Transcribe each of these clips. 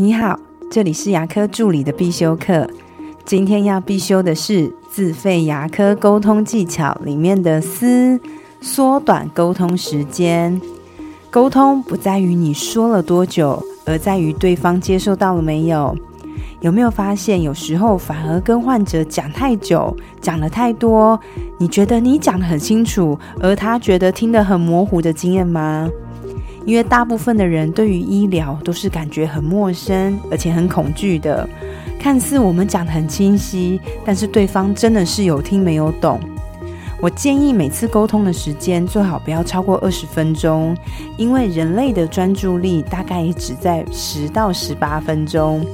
你好，这里是牙科助理的必修课。今天要必修的是自费牙科沟通技巧里面的“思”，缩短沟通时间。沟通不在于你说了多久，而在于对方接受到了没有。有没有发现，有时候反而跟患者讲太久，讲了太多，你觉得你讲的很清楚，而他觉得听得很模糊的经验吗？因为大部分的人对于医疗都是感觉很陌生，而且很恐惧的。看似我们讲的很清晰，但是对方真的是有听没有懂。我建议每次沟通的时间最好不要超过二十分钟，因为人类的专注力大概也只在十到十八分钟。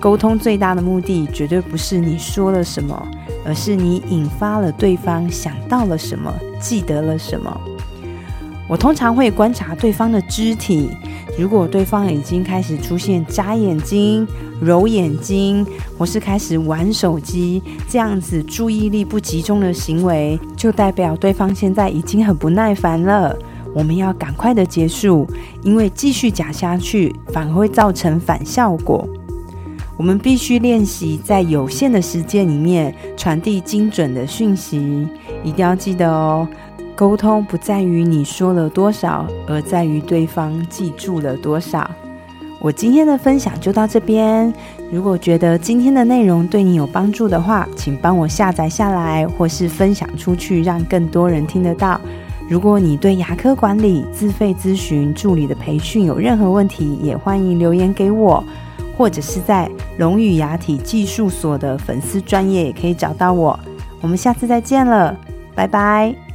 沟通最大的目的绝对不是你说了什么，而是你引发了对方想到了什么，记得了什么。我通常会观察对方的肢体，如果对方已经开始出现眨眼睛、揉眼睛，或是开始玩手机这样子注意力不集中的行为，就代表对方现在已经很不耐烦了。我们要赶快的结束，因为继续讲下去反而会造成反效果。我们必须练习在有限的时间里面传递精准的讯息，一定要记得哦。沟通不在于你说了多少，而在于对方记住了多少。我今天的分享就到这边。如果觉得今天的内容对你有帮助的话，请帮我下载下来，或是分享出去，让更多人听得到。如果你对牙科管理、自费咨询、助理的培训有任何问题，也欢迎留言给我，或者是在龙语牙体技术所的粉丝专业也可以找到我。我们下次再见了，拜拜。